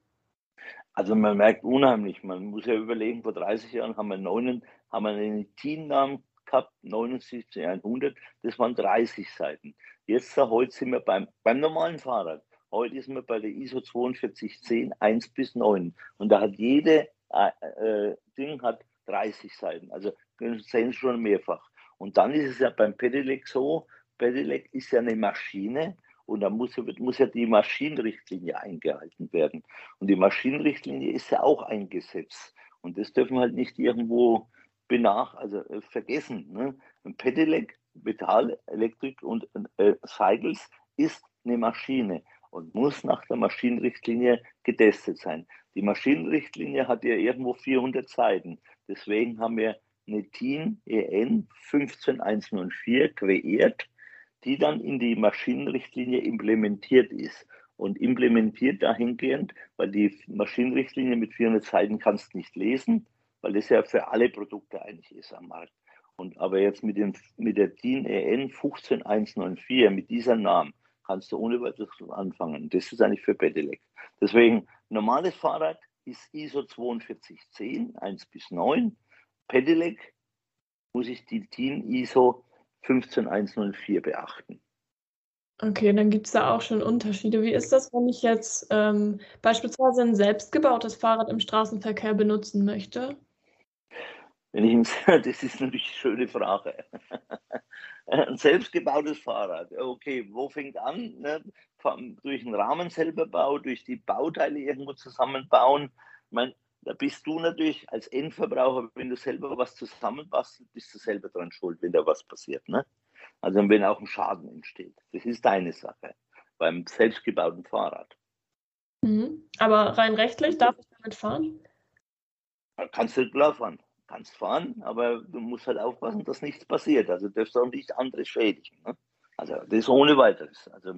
Also man merkt unheimlich, man muss ja überlegen, vor 30 Jahren haben wir, neun, haben wir einen Teamnamen gehabt, 79, 100, das waren 30 Seiten. Jetzt, heute sind wir beim, beim normalen Fahrrad. Heute ist man bei der ISO 4210 1 bis 9 und da hat jede äh, äh, Ding hat 30 Seiten. Also sehen Sie schon mehrfach. Und dann ist es ja beim Pedelec so, Pedelec ist ja eine Maschine und da muss, muss ja die Maschinenrichtlinie eingehalten werden. Und die Maschinenrichtlinie ist ja auch ein Gesetz. Und das dürfen wir halt nicht irgendwo benach, also äh, vergessen. Ne? Ein Pedelec, Metall, Elektrik und äh, Cycles ist eine Maschine und muss nach der Maschinenrichtlinie getestet sein. Die Maschinenrichtlinie hat ja irgendwo 400 Seiten. Deswegen haben wir eine TIN EN 15104 kreiert die dann in die Maschinenrichtlinie implementiert ist. Und implementiert dahingehend, weil die Maschinenrichtlinie mit 400 Seiten kannst nicht lesen, weil das ja für alle Produkte eigentlich ist am Markt. Und aber jetzt mit, dem, mit der DIN EN 15194, mit dieser Namen, kannst du ohne weiteres anfangen. Das ist eigentlich für Pedelec. Deswegen, normales Fahrrad ist ISO 4210, 1 bis 9. Pedelec muss ich die DIN ISO 15104 beachten. Okay, dann gibt es da auch schon Unterschiede. Wie ist das, wenn ich jetzt ähm, beispielsweise ein selbstgebautes Fahrrad im Straßenverkehr benutzen möchte? Wenn ich ein, das ist natürlich eine schöne Frage. Ein selbstgebautes Fahrrad, okay, wo fängt an? Ne? Durch einen Rahmen selber bauen, durch die Bauteile irgendwo zusammenbauen. Ich meine, da bist du natürlich als Endverbraucher, wenn du selber was zusammenbastelst, bist du selber dran schuld, wenn da was passiert. Ne? Also wenn auch ein Schaden entsteht. Das ist deine Sache beim selbstgebauten Fahrrad. Mhm. Aber rein rechtlich darf ich damit fahren? Da kannst du klar fahren. Kannst fahren, aber du musst halt aufpassen, dass nichts passiert. Also du darfst auch nicht anderes schädigen. Ne? Also das ohne weiteres. Also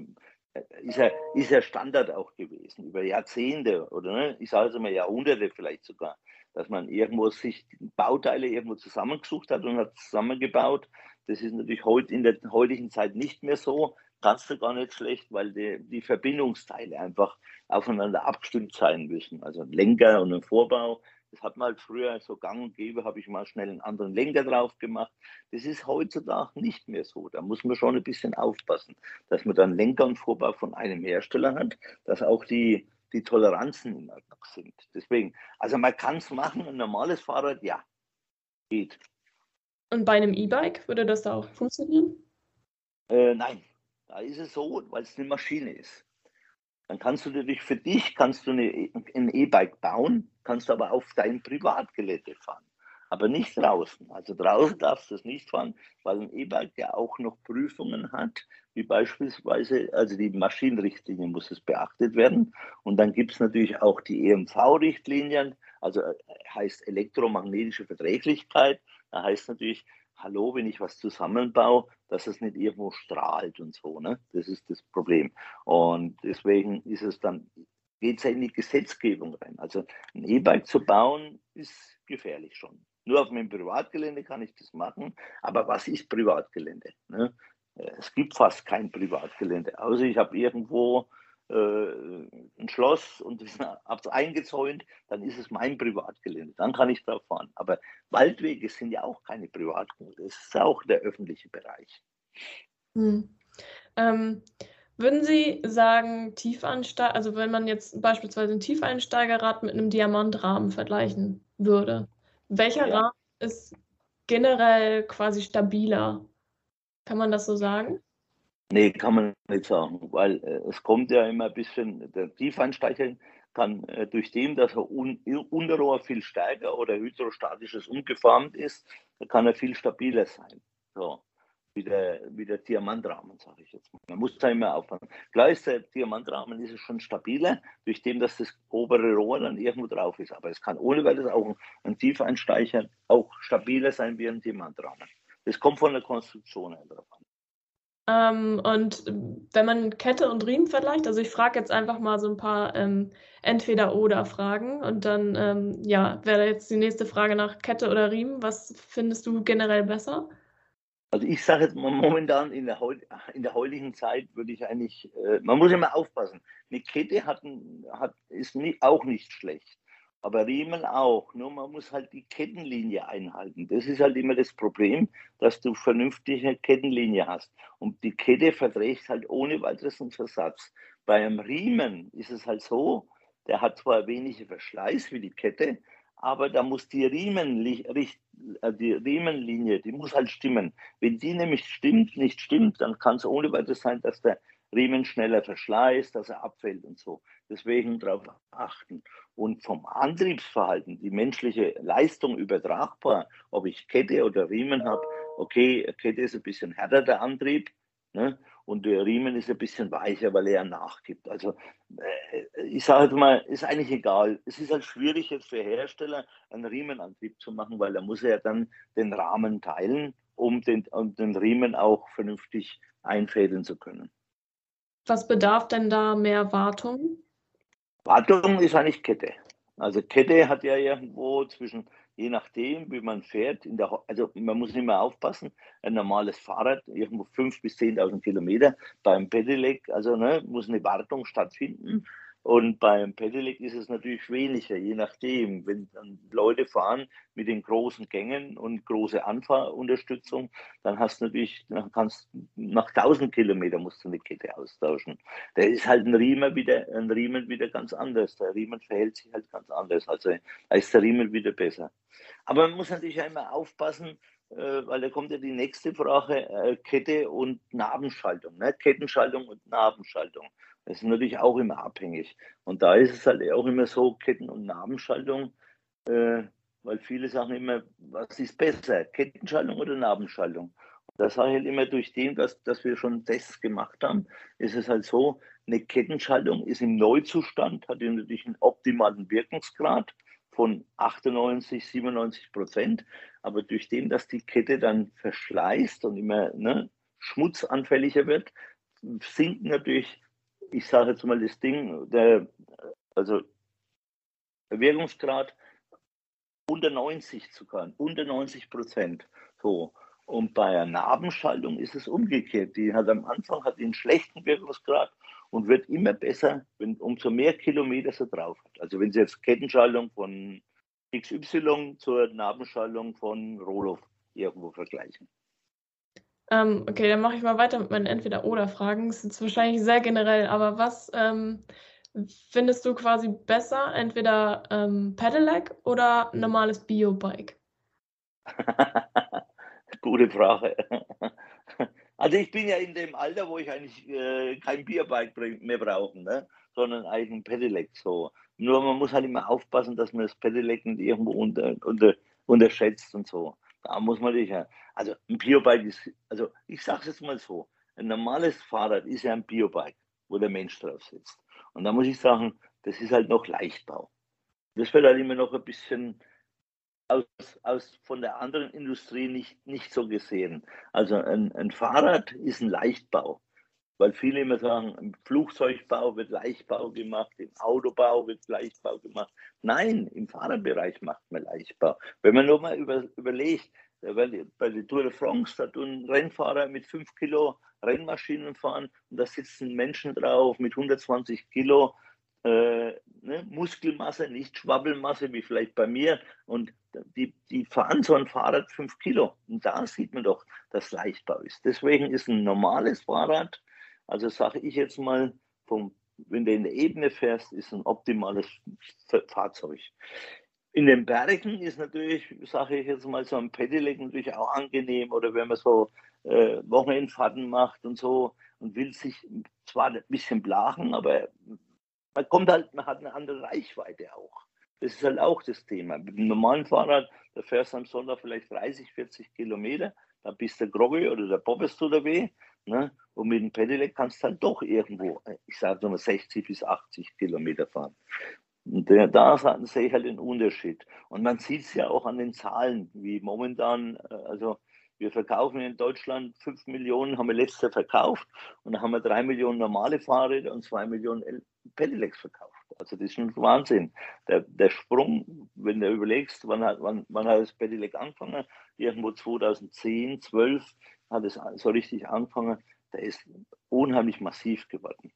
ist ja, ist ja Standard auch gewesen, über Jahrzehnte oder ne? ich sage es mal Jahrhunderte vielleicht sogar, dass man irgendwo sich Bauteile irgendwo zusammengesucht hat und hat zusammengebaut. Das ist natürlich heute in der heutigen Zeit nicht mehr so. Kannst du gar nicht schlecht, weil die, die Verbindungsteile einfach aufeinander abgestimmt sein müssen. Also ein Lenker und ein Vorbau das hat man halt früher so gang und gäbe, habe ich mal schnell einen anderen Lenker drauf gemacht. Das ist heutzutage nicht mehr so. Da muss man schon ein bisschen aufpassen, dass man dann Lenker und Vorbau von einem Hersteller hat, dass auch die, die Toleranzen in Ordnung sind. Deswegen, also man kann es machen, ein normales Fahrrad, ja, geht. Und bei einem E-Bike würde das da auch funktionieren? Äh, nein, da ist es so, weil es eine Maschine ist. Dann kannst du natürlich für dich kannst du eine, ein E-Bike bauen, kannst aber auf dein Privatgelände fahren, aber nicht draußen. Also draußen darfst du es nicht fahren, weil ein E-Bike ja auch noch Prüfungen hat, wie beispielsweise, also die Maschinenrichtlinie muss es beachtet werden. Und dann gibt es natürlich auch die EMV-Richtlinien, also äh, heißt elektromagnetische Verträglichkeit. Da heißt natürlich, hallo, wenn ich was zusammenbaue, dass es nicht irgendwo strahlt und so. Ne? Das ist das Problem. Und deswegen ist es dann, geht es ja in die Gesetzgebung rein. Also ein E-Bike zu bauen, ist gefährlich schon. Nur auf meinem Privatgelände kann ich das machen. Aber was ist Privatgelände? Ne? Es gibt fast kein Privatgelände, außer ich habe irgendwo äh, ein Schloss und habe es eingezäunt, dann ist es mein Privatgelände. Dann kann ich drauf fahren. Aber Waldwege sind ja auch keine Privatgelände. Das ist auch der öffentliche Bereich. Hm. Ähm, würden Sie sagen, Tiefeinsteiger, also wenn man jetzt beispielsweise ein Tiefeinsteigerrad mit einem Diamantrahmen vergleichen würde, welcher ja. Rahmen ist generell quasi stabiler? Kann man das so sagen? Nee, kann man nicht sagen, weil äh, es kommt ja immer ein bisschen, der Tiefeinsteiger kann äh, durch dem, dass er un, Unterrohr viel stärker oder hydrostatisches umgeformt ist, kann er viel stabiler sein. So, wie der, wie der Diamantrahmen, sage ich jetzt mal. Man muss da immer aufpassen. Klar ist der Diamantrahmen ist schon stabiler, durch dem, dass das obere Rohr dann irgendwo drauf ist. Aber es kann ohne weiteres auch ein, ein Tiefeinsteiger auch stabiler sein wie ein Diamantrahmen. Das kommt von der Konstruktion her drauf an. Ähm, und wenn man Kette und Riemen vergleicht, also ich frage jetzt einfach mal so ein paar ähm, Entweder-Oder-Fragen und dann ähm, ja, wäre jetzt die nächste Frage nach Kette oder Riemen. Was findest du generell besser? Also ich sage jetzt mal momentan in der, in der heutigen Zeit würde ich eigentlich, äh, man muss immer aufpassen. Eine Kette hat, hat, ist nie, auch nicht schlecht aber Riemen auch. Nur man muss halt die Kettenlinie einhalten. Das ist halt immer das Problem, dass du vernünftige Kettenlinie hast. Und die Kette verträgt halt ohne weiteres einen Versatz. Bei einem Riemen ist es halt so, der hat zwar weniger Verschleiß wie die Kette, aber da muss die, Riemen, äh, die Riemenlinie, die muss halt stimmen. Wenn die nämlich stimmt, nicht stimmt, dann kann es ohne weiteres sein, dass der Riemen schneller verschleißt, dass er abfällt und so. Deswegen darauf achten. Und vom Antriebsverhalten, die menschliche Leistung übertragbar, ob ich Kette oder Riemen habe, okay, Kette ist ein bisschen härter der Antrieb, ne? Und der Riemen ist ein bisschen weicher, weil er nachgibt. Also äh, ich sage halt mal, ist eigentlich egal. Es ist halt schwierig jetzt für Hersteller einen Riemenantrieb zu machen, weil da muss er ja dann den Rahmen teilen, um den, um den Riemen auch vernünftig einfädeln zu können. Was bedarf denn da mehr Wartung? Wartung ist eigentlich Kette. Also Kette hat ja irgendwo zwischen, je nachdem, wie man fährt, in der, also man muss immer aufpassen, ein normales Fahrrad, irgendwo 5.000 bis 10.000 Kilometer, beim Pedelec, also ne, muss eine Wartung stattfinden. Und beim Pedelec ist es natürlich weniger, je nachdem. Wenn dann Leute fahren mit den großen Gängen und große Anfahrunterstützung, dann hast du natürlich, dann kannst nach 1000 Kilometern musst du eine Kette austauschen. Da ist halt ein Riemen wieder, ein Riemen wieder ganz anders. Der Riemen verhält sich halt ganz anders. Also da ist der Riemen wieder besser. Aber man muss natürlich einmal aufpassen, äh, weil da kommt ja die nächste Frage, äh, Kette und Nabenschaltung. Ne? Kettenschaltung und Nabenschaltung. Das ist natürlich auch immer abhängig. Und da ist es halt auch immer so, Ketten- und Nabenschaltung, äh, weil viele sagen immer, was ist besser, Kettenschaltung oder Nabenschaltung? Und das sage ich halt immer durch den, dass, dass wir schon Tests gemacht haben, ist es halt so, eine Kettenschaltung ist im Neuzustand, hat natürlich einen optimalen Wirkungsgrad von 98, 97 Prozent. Aber durch den, dass die Kette dann verschleißt und immer ne, schmutzanfälliger wird, sinken natürlich ich sage jetzt mal das Ding, der, also Wirkungsgrad unter 90 zu können, unter 90 Prozent. So. Und bei einer Nabenschaltung ist es umgekehrt. Die hat am Anfang hat einen schlechten Wirkungsgrad und wird immer besser, wenn umso mehr Kilometer sie drauf hat. Also wenn Sie jetzt Kettenschaltung von XY zur Nabenschaltung von Roloff irgendwo vergleichen. Ähm, okay, dann mache ich mal weiter mit meinen Entweder-Oder-Fragen. Das ist wahrscheinlich sehr generell, aber was ähm, findest du quasi besser? Entweder ähm, Pedelec oder normales Biobike? Gute Frage. Also ich bin ja in dem Alter, wo ich eigentlich äh, kein Bierbike mehr brauche, ne? sondern eigentlich ein Pedelec. So. Nur man muss halt immer aufpassen, dass man das Pedelec nicht irgendwo unter, unter, unterschätzt und so. Da muss man dich ja. Also ein Biobike ist, also ich sage es jetzt mal so, ein normales Fahrrad ist ja ein Biobike, wo der Mensch drauf sitzt. Und da muss ich sagen, das ist halt noch Leichtbau. Das wird halt immer noch ein bisschen aus, aus von der anderen Industrie nicht, nicht so gesehen. Also ein, ein Fahrrad ist ein Leichtbau. Weil viele immer sagen, im Flugzeugbau wird Leichtbau gemacht, im Autobau wird Leichtbau gemacht. Nein, im Fahrerbereich macht man Leichtbau. Wenn man nur mal über, überlegt, weil bei der Tour de France, da tun Rennfahrer mit 5 Kilo Rennmaschinen fahren und da sitzen Menschen drauf mit 120 Kilo äh, ne, Muskelmasse, nicht Schwabbelmasse wie vielleicht bei mir. Und die, die fahren so ein Fahrrad 5 Kilo. Und da sieht man doch, dass Leichtbau ist. Deswegen ist ein normales Fahrrad also sage ich jetzt mal, vom, wenn du in der Ebene fährst, ist ein optimales Fahrzeug. In den Bergen ist natürlich, sage ich jetzt mal, so ein Pedelec natürlich auch angenehm oder wenn man so äh, Wochenendfahrten macht und so. und will sich zwar ein bisschen blachen, aber man kommt halt, man hat eine andere Reichweite auch. Das ist halt auch das Thema. Mit einem normalen Fahrrad, da fährst du am Sonntag vielleicht 30, 40 Kilometer, dann bist du groggy oder der Bobbest tut weh. Ne? Und mit dem Pedelec kannst du halt doch irgendwo, ich sage mal 60 bis 80 Kilometer fahren. Und da sehe ich halt den Unterschied. Und man sieht es ja auch an den Zahlen, wie momentan, äh, also wir verkaufen in Deutschland 5 Millionen, haben wir letztes Jahr verkauft und dann haben wir 3 Millionen normale Fahrräder und 2 Millionen Pedelecs verkauft. Also das ist schon Wahnsinn. Der, der Sprung, wenn du überlegst, wann hat, wann, wann hat das Pedelec angefangen? Irgendwo 2010, 12 hat es so richtig angefangen. Der ist unheimlich massiv geworden.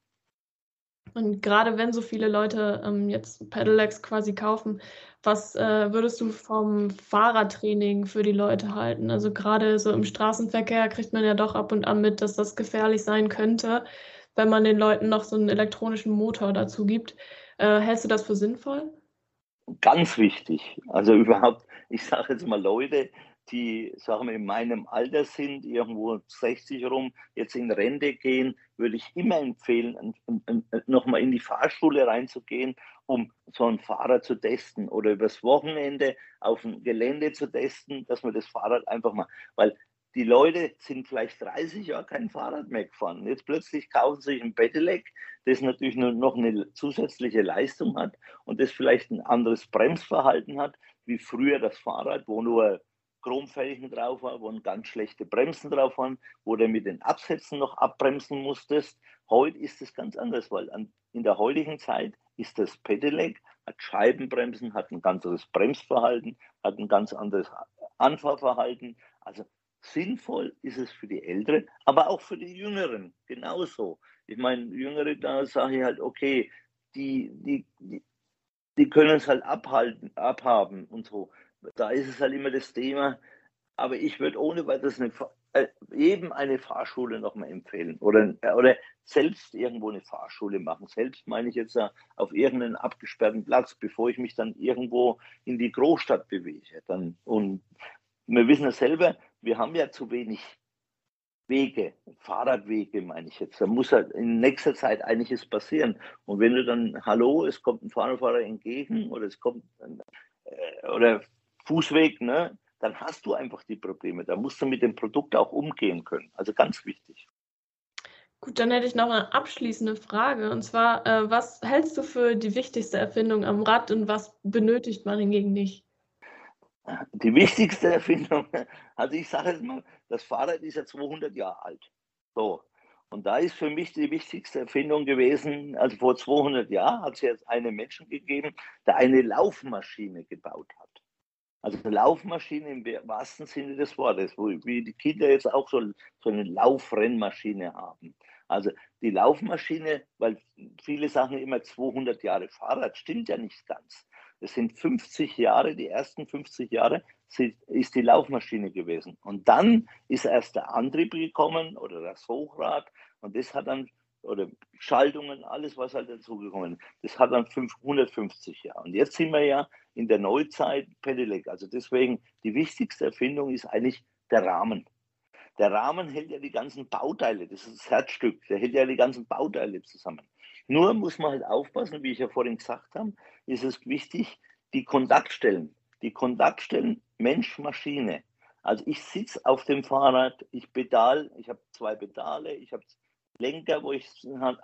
Und gerade wenn so viele Leute ähm, jetzt Pedelecs quasi kaufen, was äh, würdest du vom Fahrradtraining für die Leute halten? Also gerade so im Straßenverkehr kriegt man ja doch ab und an mit, dass das gefährlich sein könnte, wenn man den Leuten noch so einen elektronischen Motor dazu gibt. Äh, hältst du das für sinnvoll? Ganz wichtig. Also überhaupt, ich sage jetzt mal Leute, die, sagen wir, in meinem Alter sind, irgendwo 60 rum, jetzt in Rente gehen, würde ich immer empfehlen, nochmal in die Fahrschule reinzugehen, um so ein Fahrrad zu testen oder übers Wochenende auf dem Gelände zu testen, dass man das Fahrrad einfach mal, weil die Leute sind vielleicht 30 Jahre kein Fahrrad mehr gefahren. Jetzt plötzlich kaufen sie sich ein Pedelec, das natürlich nur noch eine zusätzliche Leistung hat und das vielleicht ein anderes Bremsverhalten hat, wie früher das Fahrrad, wo nur Chromfelgen drauf war, wo ganz schlechte Bremsen drauf waren, wo du mit den Absätzen noch abbremsen musstest. Heute ist es ganz anders, weil an, in der heutigen Zeit ist das Pedelec, hat Scheibenbremsen, hat ein ganz anderes Bremsverhalten, hat ein ganz anderes Anfahrverhalten. Also sinnvoll ist es für die Älteren, aber auch für die Jüngeren genauso. Ich meine, Jüngere, da sage ich halt, okay, die, die, die, die können es halt abhalten, abhaben und so da ist es halt immer das Thema. Aber ich würde ohne weiteres eine, äh, eben eine Fahrschule nochmal empfehlen oder, äh, oder selbst irgendwo eine Fahrschule machen. Selbst meine ich jetzt äh, auf irgendeinen abgesperrten Platz, bevor ich mich dann irgendwo in die Großstadt bewege. Dann, und wir wissen ja selber, wir haben ja zu wenig Wege, Fahrradwege meine ich jetzt. Da muss halt in nächster Zeit einiges passieren. Und wenn du dann, hallo, es kommt ein Fahrradfahrer entgegen oder es kommt, äh, oder Fußweg, ne, dann hast du einfach die Probleme. Da musst du mit dem Produkt auch umgehen können. Also ganz wichtig. Gut, dann hätte ich noch eine abschließende Frage. Und zwar, äh, was hältst du für die wichtigste Erfindung am Rad und was benötigt man hingegen nicht? Die wichtigste Erfindung, also ich sage jetzt mal, das Fahrrad ist ja 200 Jahre alt. So. Und da ist für mich die wichtigste Erfindung gewesen, also vor 200 Jahren hat es jetzt einen Menschen gegeben, der eine Laufmaschine gebaut hat. Also Laufmaschine im wahrsten Sinne des Wortes, wo wie die Kinder jetzt auch so, so eine Laufrennmaschine haben. Also die Laufmaschine, weil viele sagen immer 200 Jahre Fahrrad, stimmt ja nicht ganz. Es sind 50 Jahre, die ersten 50 Jahre ist die Laufmaschine gewesen. Und dann ist erst der Antrieb gekommen oder das Hochrad und das hat dann oder Schaltungen, alles, was halt dazugekommen ist. Das hat dann 550 Jahre. Und jetzt sind wir ja in der Neuzeit Pedelec. Also deswegen, die wichtigste Erfindung ist eigentlich der Rahmen. Der Rahmen hält ja die ganzen Bauteile, das ist das Herzstück, der hält ja die ganzen Bauteile zusammen. Nur muss man halt aufpassen, wie ich ja vorhin gesagt habe, ist es wichtig, die Kontaktstellen. Die Kontaktstellen Mensch-Maschine. Also ich sitze auf dem Fahrrad, ich pedal, ich habe zwei Pedale, ich habe Lenker, wo ich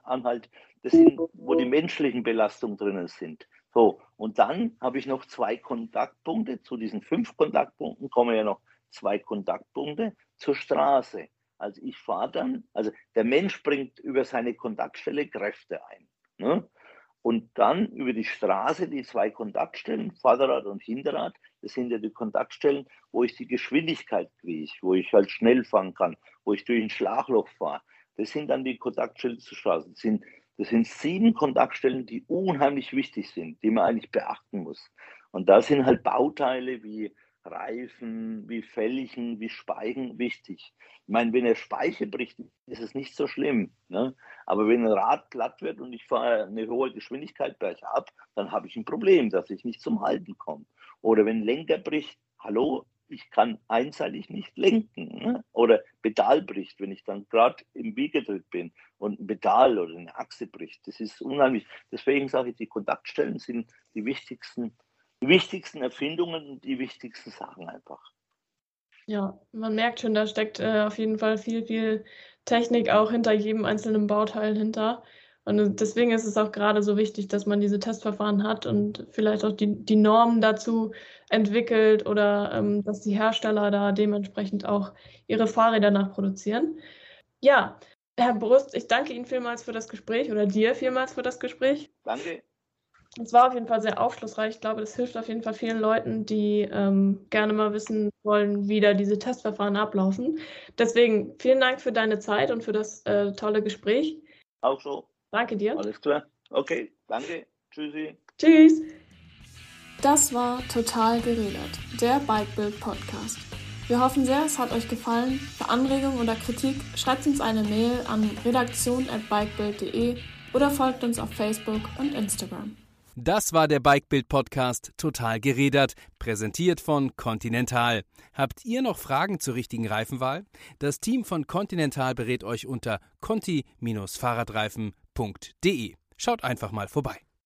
anhalte, das sind, wo die menschlichen Belastungen drinnen sind. So, und dann habe ich noch zwei Kontaktpunkte. Zu diesen fünf Kontaktpunkten kommen ja noch zwei Kontaktpunkte zur Straße. Also ich fahre dann, also der Mensch bringt über seine Kontaktstelle Kräfte ein. Ne? Und dann über die Straße die zwei Kontaktstellen, Vorderrad und Hinterrad, das sind ja die Kontaktstellen, wo ich die Geschwindigkeit kriege, wo ich halt schnell fahren kann, wo ich durch ein Schlagloch fahre. Das sind dann die Kontaktstellen zur Straße. Das sind, das sind sieben Kontaktstellen, die unheimlich wichtig sind, die man eigentlich beachten muss. Und da sind halt Bauteile wie Reifen, wie Felgen, wie Speichen wichtig. Ich meine, wenn der Speiche bricht, ist es nicht so schlimm. Ne? Aber wenn ein Rad glatt wird und ich fahre eine hohe Geschwindigkeit bergab, dann habe ich ein Problem, dass ich nicht zum Halten komme. Oder wenn ein Lenker bricht, hallo, ich kann einseitig nicht lenken. Ne? Oder Pedal bricht, wenn ich dann gerade im Wiegetritt bin und ein Pedal oder eine Achse bricht. Das ist unheimlich. Deswegen sage ich, die Kontaktstellen sind die wichtigsten, die wichtigsten Erfindungen und die wichtigsten Sachen einfach. Ja, man merkt schon, da steckt äh, auf jeden Fall viel, viel Technik auch hinter jedem einzelnen Bauteil hinter. Und deswegen ist es auch gerade so wichtig, dass man diese Testverfahren hat und vielleicht auch die, die Normen dazu entwickelt oder ähm, dass die Hersteller da dementsprechend auch ihre Fahrräder nachproduzieren. Ja, Herr Brust, ich danke Ihnen vielmals für das Gespräch oder dir vielmals für das Gespräch. Danke. Es war auf jeden Fall sehr aufschlussreich. Ich glaube, das hilft auf jeden Fall vielen Leuten, die ähm, gerne mal wissen wollen, wie da diese Testverfahren ablaufen. Deswegen vielen Dank für deine Zeit und für das äh, tolle Gespräch. Auch so. Danke dir. Alles klar. Okay, danke. Tschüssi. Tschüss. Das war Total geredet, der Bikebild Podcast. Wir hoffen sehr, es hat euch gefallen. Für Anregungen oder Kritik schreibt uns eine Mail an redaktion@bikebild.de oder folgt uns auf Facebook und Instagram. Das war der Bikebild Podcast Total geredert, präsentiert von Continental. Habt ihr noch Fragen zur richtigen Reifenwahl? Das Team von Continental berät euch unter conti-fahrradreifen.de. Schaut einfach mal vorbei.